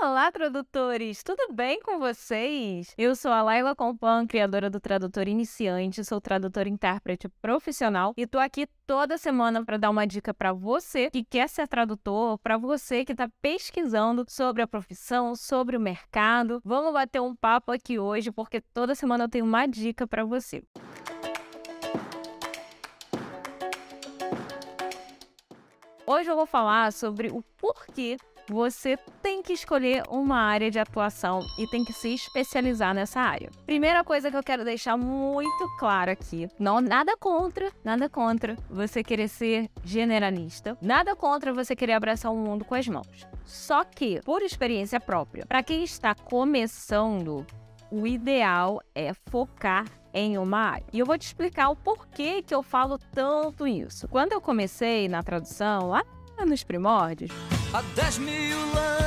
Olá, tradutores! Tudo bem com vocês? Eu sou a Laila Compan, criadora do Tradutor Iniciante, sou tradutora intérprete profissional e tô aqui toda semana para dar uma dica para você que quer ser tradutor, para você que está pesquisando sobre a profissão, sobre o mercado. Vamos bater um papo aqui hoje porque toda semana eu tenho uma dica para você. Hoje eu vou falar sobre o porquê você tem que escolher uma área de atuação e tem que se especializar nessa área. Primeira coisa que eu quero deixar muito claro aqui, não nada contra, nada contra você querer ser generalista, nada contra você querer abraçar o mundo com as mãos. Só que, por experiência própria, para quem está começando, o ideal é focar em uma área. E eu vou te explicar o porquê que eu falo tanto isso. Quando eu comecei na tradução, lá nos primórdios, há 10 mil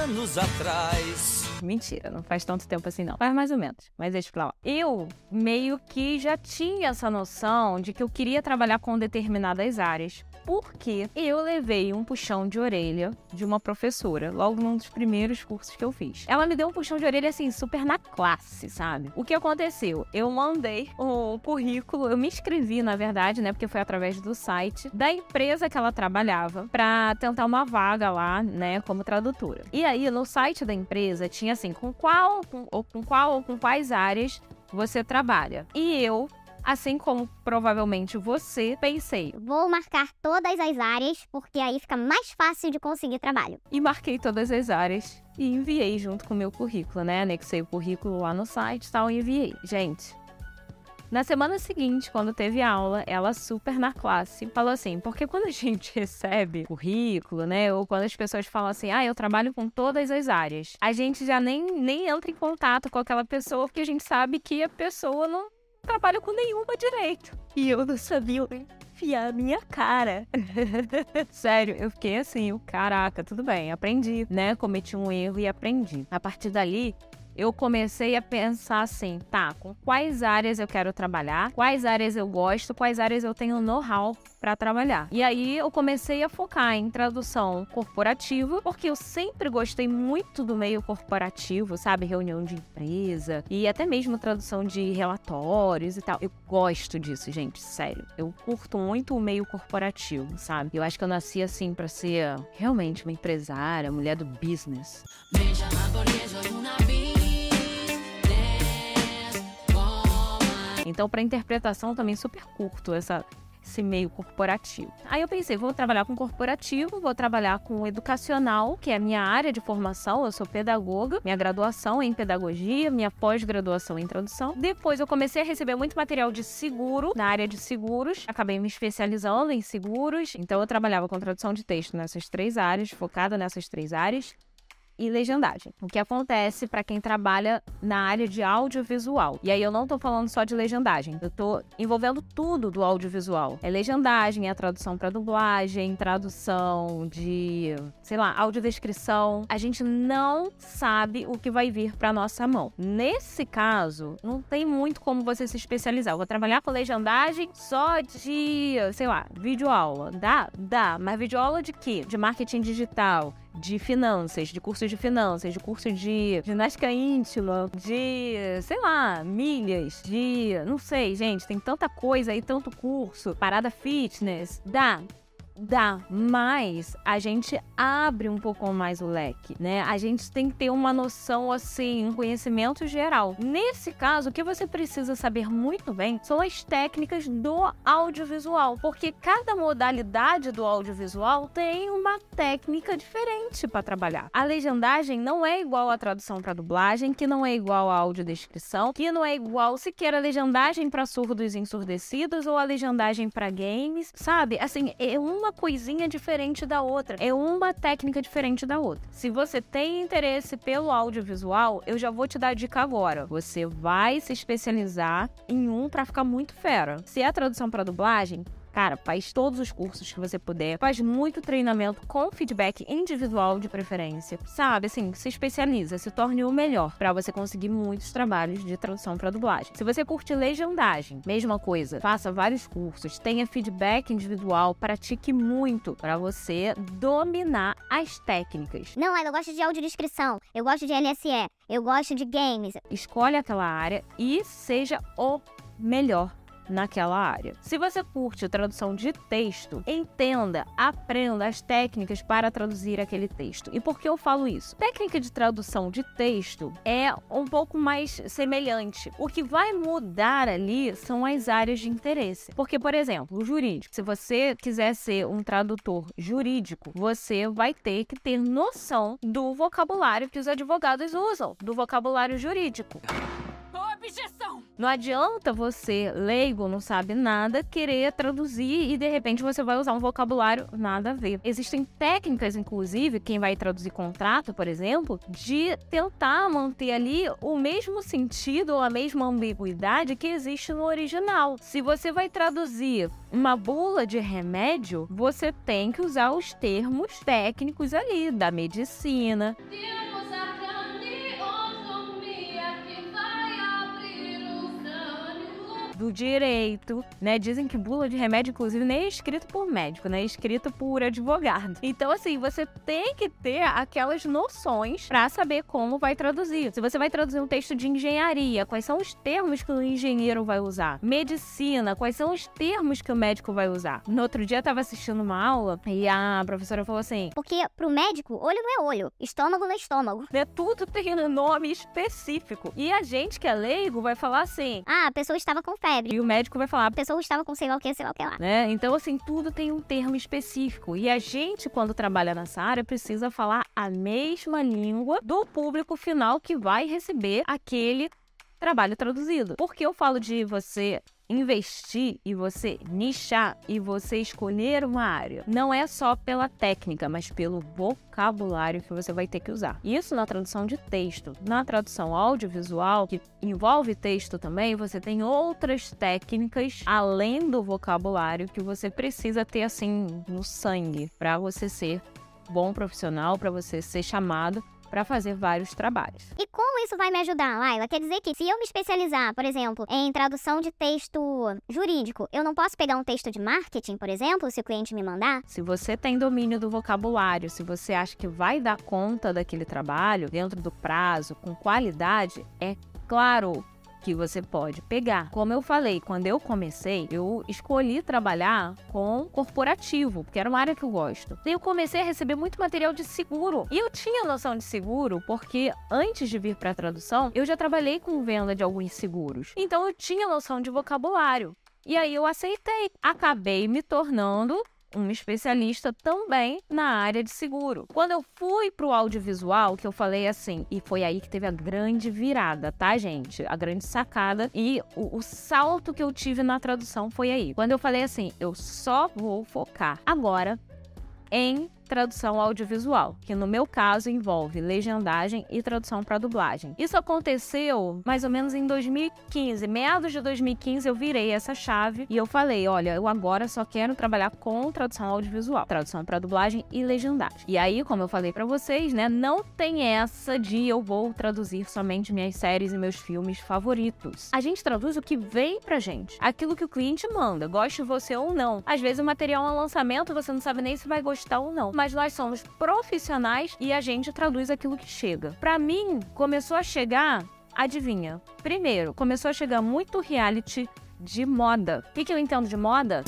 anos atrás. Mentira, não faz tanto tempo assim não. Faz mais ou menos, mas deixa pra lá. Eu meio que já tinha essa noção de que eu queria trabalhar com determinadas áreas porque eu levei um puxão de orelha de uma professora, logo num dos primeiros cursos que eu fiz. Ela me deu um puxão de orelha assim, super na classe, sabe? O que aconteceu? Eu mandei o currículo, eu me inscrevi, na verdade, né? Porque foi através do site da empresa que ela trabalhava para tentar uma vaga lá, né, como tradutora. E aí, no site da empresa tinha assim, com qual, com, ou com qual ou com quais áreas você trabalha. E eu Assim como provavelmente você, pensei. Vou marcar todas as áreas, porque aí fica mais fácil de conseguir trabalho. E marquei todas as áreas e enviei junto com o meu currículo, né? Anexei o currículo lá no site e tal e enviei. Gente, na semana seguinte, quando teve aula, ela super na classe falou assim: porque quando a gente recebe currículo, né, ou quando as pessoas falam assim, ah, eu trabalho com todas as áreas, a gente já nem, nem entra em contato com aquela pessoa porque a gente sabe que a pessoa não trabalho com nenhuma direito. E eu não sabia enfiar a minha cara. Sério, eu fiquei assim, caraca, tudo bem, aprendi, né? Cometi um erro e aprendi. A partir dali, eu comecei a pensar assim, tá, com quais áreas eu quero trabalhar, quais áreas eu gosto, quais áreas eu tenho know-how para trabalhar. E aí eu comecei a focar em tradução corporativa, porque eu sempre gostei muito do meio corporativo, sabe, reunião de empresa e até mesmo tradução de relatórios e tal. Eu gosto disso, gente, sério. Eu curto muito o meio corporativo, sabe? Eu acho que eu nasci assim para ser realmente uma empresária, mulher do business. Então, para interpretação também super curto essa esse meio corporativo. Aí eu pensei, vou trabalhar com corporativo, vou trabalhar com educacional, que é a minha área de formação, eu sou pedagoga, minha graduação é em pedagogia, minha pós-graduação em tradução. Depois eu comecei a receber muito material de seguro, na área de seguros, acabei me especializando em seguros, então eu trabalhava com tradução de texto nessas três áreas, focada nessas três áreas e legendagem. O que acontece para quem trabalha na área de audiovisual. E aí eu não tô falando só de legendagem, eu tô envolvendo tudo do audiovisual. É legendagem, é tradução para dublagem, tradução de, sei lá, audiodescrição. A gente não sabe o que vai vir para nossa mão. Nesse caso, não tem muito como você se especializar. Eu vou trabalhar com legendagem só de, sei lá, videoaula. Dá? Dá. Mas videoaula de quê? De marketing digital, de finanças, de cursos de finanças, de curso de ginástica íntima, de, sei lá, milhas, de. Não sei, gente, tem tanta coisa aí, tanto curso, parada fitness. Dá, Dá, mas a gente abre um pouco mais o leque, né? A gente tem que ter uma noção assim, um conhecimento geral. Nesse caso, o que você precisa saber muito bem são as técnicas do audiovisual, porque cada modalidade do audiovisual tem uma técnica diferente para trabalhar. A legendagem não é igual à tradução para dublagem, que não é igual à audiodescrição, que não é igual sequer a legendagem para surdos e ensurdecidos ou a legendagem para games, sabe? Assim, é uma coisinha diferente da outra, é uma técnica diferente da outra. Se você tem interesse pelo audiovisual, eu já vou te dar a dica agora. Você vai se especializar em um para ficar muito fera. Se é tradução para dublagem, Cara, faz todos os cursos que você puder, faz muito treinamento com feedback individual de preferência, sabe? Assim, se especializa, se torne o melhor para você conseguir muitos trabalhos de tradução para dublagem. Se você curte legendagem, mesma coisa, faça vários cursos, tenha feedback individual, pratique muito para você dominar as técnicas. Não, eu gosto de audiodescrição, eu gosto de LSE, eu gosto de games. Escolhe aquela área e seja o melhor naquela área. Se você curte tradução de texto, entenda, aprenda as técnicas para traduzir aquele texto. E por que eu falo isso? Técnica de tradução de texto é um pouco mais semelhante. O que vai mudar ali são as áreas de interesse. Porque, por exemplo, o jurídico, se você quiser ser um tradutor jurídico, você vai ter que ter noção do vocabulário que os advogados usam, do vocabulário jurídico. Objeção! Não adianta você, leigo, não sabe nada, querer traduzir e de repente você vai usar um vocabulário nada a ver. Existem técnicas, inclusive, quem vai traduzir contrato, por exemplo, de tentar manter ali o mesmo sentido ou a mesma ambiguidade que existe no original. Se você vai traduzir uma bula de remédio, você tem que usar os termos técnicos ali da medicina. Do direito, né? Dizem que bula de remédio, inclusive, nem é escrito por médico, né? É escrito por advogado. Então, assim, você tem que ter aquelas noções para saber como vai traduzir. Se você vai traduzir um texto de engenharia, quais são os termos que o engenheiro vai usar? Medicina, quais são os termos que o médico vai usar? No outro dia, eu tava assistindo uma aula e a professora falou assim: Porque pro médico, olho não é olho, estômago não é estômago. né? Tudo tem um nome específico. E a gente que é leigo vai falar assim. Ah, a pessoa estava com febre. E o médico vai falar, A pessoa estava com sei lá o que, sei lá o que lá. né? Então, assim, tudo tem um termo específico. E a gente, quando trabalha nessa área, precisa falar a mesma língua do público final que vai receber aquele trabalho traduzido. Porque eu falo de você investir e você nichar e você escolher uma área. Não é só pela técnica, mas pelo vocabulário que você vai ter que usar. Isso na tradução de texto. Na tradução audiovisual, que envolve texto também, você tem outras técnicas além do vocabulário que você precisa ter assim no sangue para você ser bom profissional, para você ser chamado para fazer vários trabalhos. E como isso vai me ajudar, Laila? Quer dizer que se eu me especializar, por exemplo, em tradução de texto jurídico, eu não posso pegar um texto de marketing, por exemplo, se o cliente me mandar? Se você tem domínio do vocabulário, se você acha que vai dar conta daquele trabalho dentro do prazo, com qualidade, é claro que você pode pegar. Como eu falei, quando eu comecei, eu escolhi trabalhar com corporativo, porque era uma área que eu gosto. Daí eu comecei a receber muito material de seguro. E eu tinha noção de seguro porque antes de vir para tradução, eu já trabalhei com venda de alguns seguros. Então eu tinha noção de vocabulário. E aí eu aceitei. Acabei me tornando um especialista também na área de seguro. Quando eu fui pro audiovisual, que eu falei assim, e foi aí que teve a grande virada, tá, gente? A grande sacada e o, o salto que eu tive na tradução foi aí. Quando eu falei assim, eu só vou focar agora em tradução audiovisual, que no meu caso envolve legendagem e tradução para dublagem. Isso aconteceu mais ou menos em 2015, meados de 2015 eu virei essa chave e eu falei, olha, eu agora só quero trabalhar com tradução audiovisual, tradução para dublagem e legendagem. E aí, como eu falei para vocês, né, não tem essa de eu vou traduzir somente minhas séries e meus filmes favoritos. A gente traduz o que vem pra gente, aquilo que o cliente manda, goste você ou não. Às vezes o material é um lançamento, você não sabe nem se vai gostar ou não mas nós somos profissionais e a gente traduz aquilo que chega. Para mim, começou a chegar, adivinha? Primeiro, começou a chegar muito reality de moda. O que, que eu entendo de moda?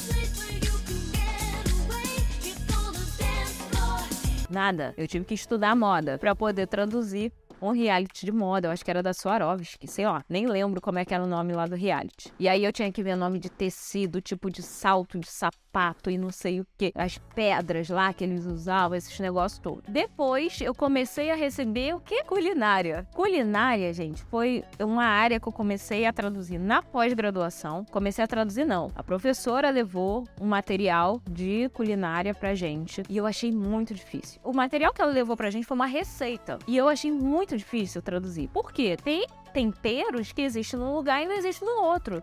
Nada. Eu tive que estudar moda para poder traduzir um reality de moda, eu acho que era da Swarovski, sei lá, nem lembro como é que era o nome lá do reality. E aí eu tinha que ver nome de tecido, tipo de salto, de sapato e não sei o que, as pedras lá que eles usavam, esses negócios todos. Depois eu comecei a receber o que? Culinária. Culinária, gente, foi uma área que eu comecei a traduzir na pós-graduação. Comecei a traduzir não. A professora levou um material de culinária pra gente e eu achei muito difícil. O material que ela levou pra gente foi uma receita e eu achei muito difícil traduzir. Por quê? Tem temperos que existem num lugar e não existem no outro.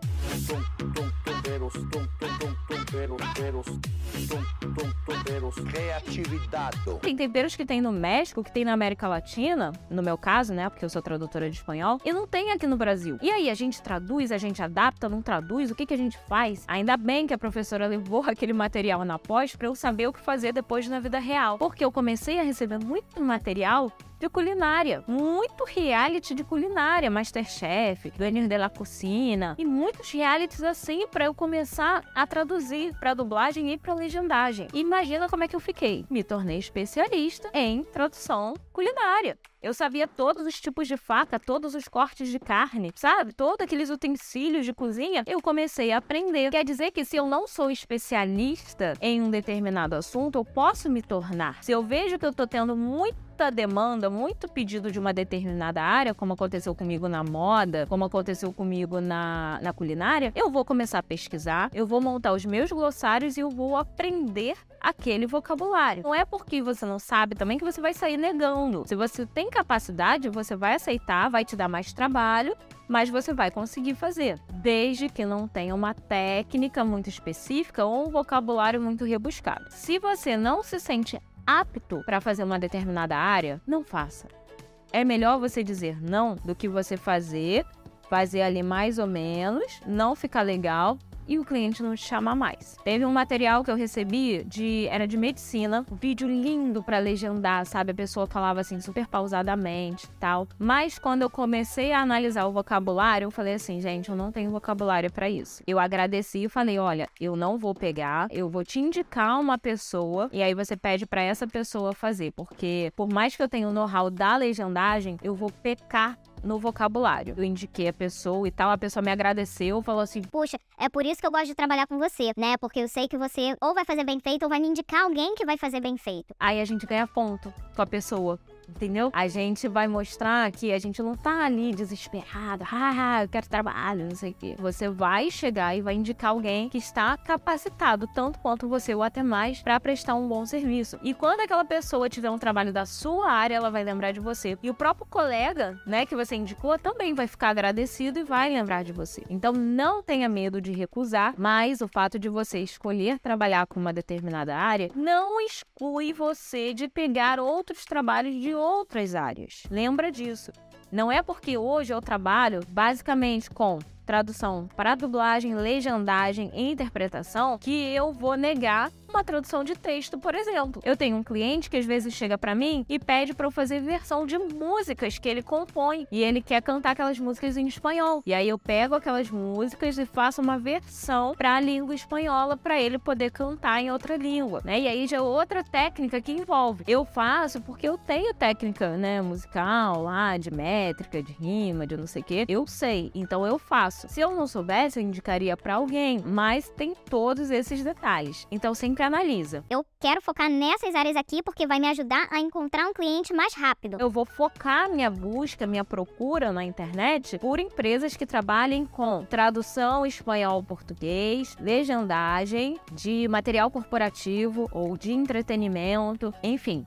Criatividade. Tem temperos que tem no México, que tem na América Latina, no meu caso, né? Porque eu sou tradutora de espanhol, e não tem aqui no Brasil. E aí, a gente traduz, a gente adapta, não traduz, o que, que a gente faz? Ainda bem que a professora levou aquele material na pós pra eu saber o que fazer depois na vida real. Porque eu comecei a receber muito material de culinária. Muito reality de culinária, Masterchef, Duenir de la Cucina e muitos realities assim para eu começar a traduzir para dublagem e para legendagem. Imagina como é que eu fiquei. Me tornei especialista em tradução culinária. Eu sabia todos os tipos de faca, todos os cortes de carne, sabe? Todos aqueles utensílios de cozinha. Eu comecei a aprender. Quer dizer que se eu não sou especialista em um determinado assunto, eu posso me tornar. Se eu vejo que eu tô tendo muita demanda, muito pedido de uma determinada área, como aconteceu comigo na moda, como aconteceu comigo na, na culinária, eu vou começar a pesquisar, eu vou montar os meus glossários e eu vou aprender aquele vocabulário. Não é porque você não sabe também que você vai sair negando. Se você tem capacidade, você vai aceitar, vai te dar mais trabalho, mas você vai conseguir fazer, desde que não tenha uma técnica muito específica ou um vocabulário muito rebuscado. Se você não se sente apto para fazer uma determinada área, não faça. É melhor você dizer não do que você fazer, fazer ali mais ou menos, não ficar legal e o cliente não te chama mais. Teve um material que eu recebi de era de medicina, um vídeo lindo para legendar, sabe? A pessoa falava assim super pausadamente, tal. Mas quando eu comecei a analisar o vocabulário, eu falei assim, gente, eu não tenho vocabulário para isso. Eu agradeci e falei, olha, eu não vou pegar, eu vou te indicar uma pessoa e aí você pede para essa pessoa fazer, porque por mais que eu tenha o know-how da legendagem, eu vou pecar no vocabulário. Eu indiquei a pessoa e tal, a pessoa me agradeceu, falou assim: Puxa, é por isso que eu gosto de trabalhar com você, né? Porque eu sei que você ou vai fazer bem feito ou vai me indicar alguém que vai fazer bem feito. Aí a gente ganha ponto com a pessoa. Entendeu? A gente vai mostrar que a gente não tá ali desesperado, ah, eu quero trabalho, não sei o quê. Você vai chegar e vai indicar alguém que está capacitado, tanto quanto você ou até mais, para prestar um bom serviço. E quando aquela pessoa tiver um trabalho da sua área, ela vai lembrar de você. E o próprio colega, né, que você indicou, também vai ficar agradecido e vai lembrar de você. Então não tenha medo de recusar, mas o fato de você escolher trabalhar com uma determinada área não exclui você de pegar outros trabalhos de outras áreas. Lembra disso. Não é porque hoje eu trabalho basicamente com tradução para dublagem, legendagem e interpretação que eu vou negar uma tradução de texto, por exemplo. Eu tenho um cliente que às vezes chega para mim e pede para eu fazer versão de músicas que ele compõe e ele quer cantar aquelas músicas em espanhol. E aí eu pego aquelas músicas e faço uma versão para a língua espanhola para ele poder cantar em outra língua, né? E aí já é outra técnica que envolve. Eu faço porque eu tenho técnica, né, musical lá de métrica, de rima, de não sei o quê. Eu sei, então eu faço. Se eu não soubesse, eu indicaria para alguém, mas tem todos esses detalhes. Então sempre analisa. Eu quero focar nessas áreas aqui porque vai me ajudar a encontrar um cliente mais rápido. Eu vou focar minha busca, minha procura na internet por empresas que trabalhem com tradução espanhol-português, legendagem, de material corporativo ou de entretenimento, enfim.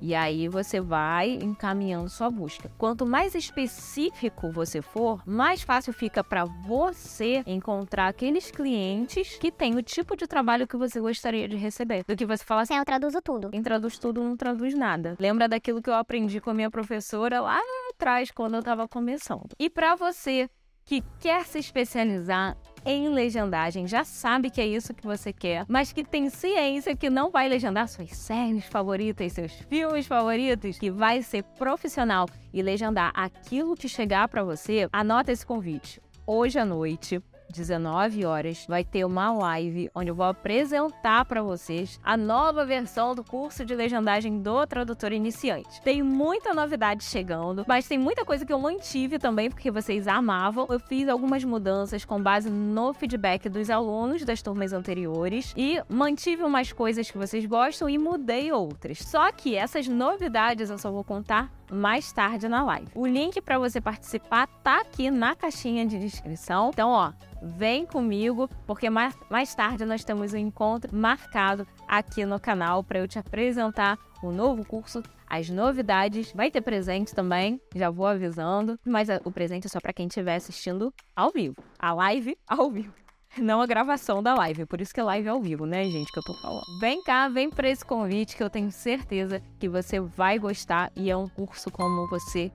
E aí você vai encaminhando sua busca. Quanto mais específico você for, mais fácil fica para você encontrar aqueles clientes que têm o tipo de trabalho que você gostaria de receber. Do que você falar assim, Assim, eu traduzo tudo. quem traduz tudo não traduz nada. Lembra daquilo que eu aprendi com a minha professora lá atrás, quando eu estava começando. E para você que quer se especializar em legendagem, já sabe que é isso que você quer, mas que tem ciência que não vai legendar suas séries favoritas, seus filmes favoritos, que vai ser profissional e legendar aquilo que chegar para você, anota esse convite. Hoje à noite, 19 horas, vai ter uma live onde eu vou apresentar para vocês a nova versão do curso de legendagem do tradutor iniciante. Tem muita novidade chegando, mas tem muita coisa que eu mantive também porque vocês amavam. Eu fiz algumas mudanças com base no feedback dos alunos das turmas anteriores e mantive umas coisas que vocês gostam e mudei outras. Só que essas novidades eu só vou contar mais tarde na live. O link para você participar tá aqui na caixinha de descrição. Então, ó, vem comigo, porque mais, mais tarde nós temos um encontro marcado aqui no canal para eu te apresentar o novo curso, as novidades. Vai ter presente também, já vou avisando, mas a- o presente é só para quem estiver assistindo ao vivo, a live ao vivo. Não a gravação da live. Por isso que é live ao vivo, né, gente, que eu tô falando. Vem cá, vem pra esse convite que eu tenho certeza que você vai gostar e é um curso como você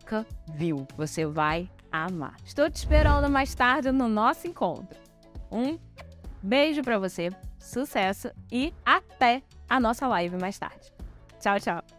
nunca viu. Você vai amar. Estou te esperando mais tarde no nosso encontro. Um beijo pra você, sucesso e até a nossa live mais tarde. Tchau, tchau.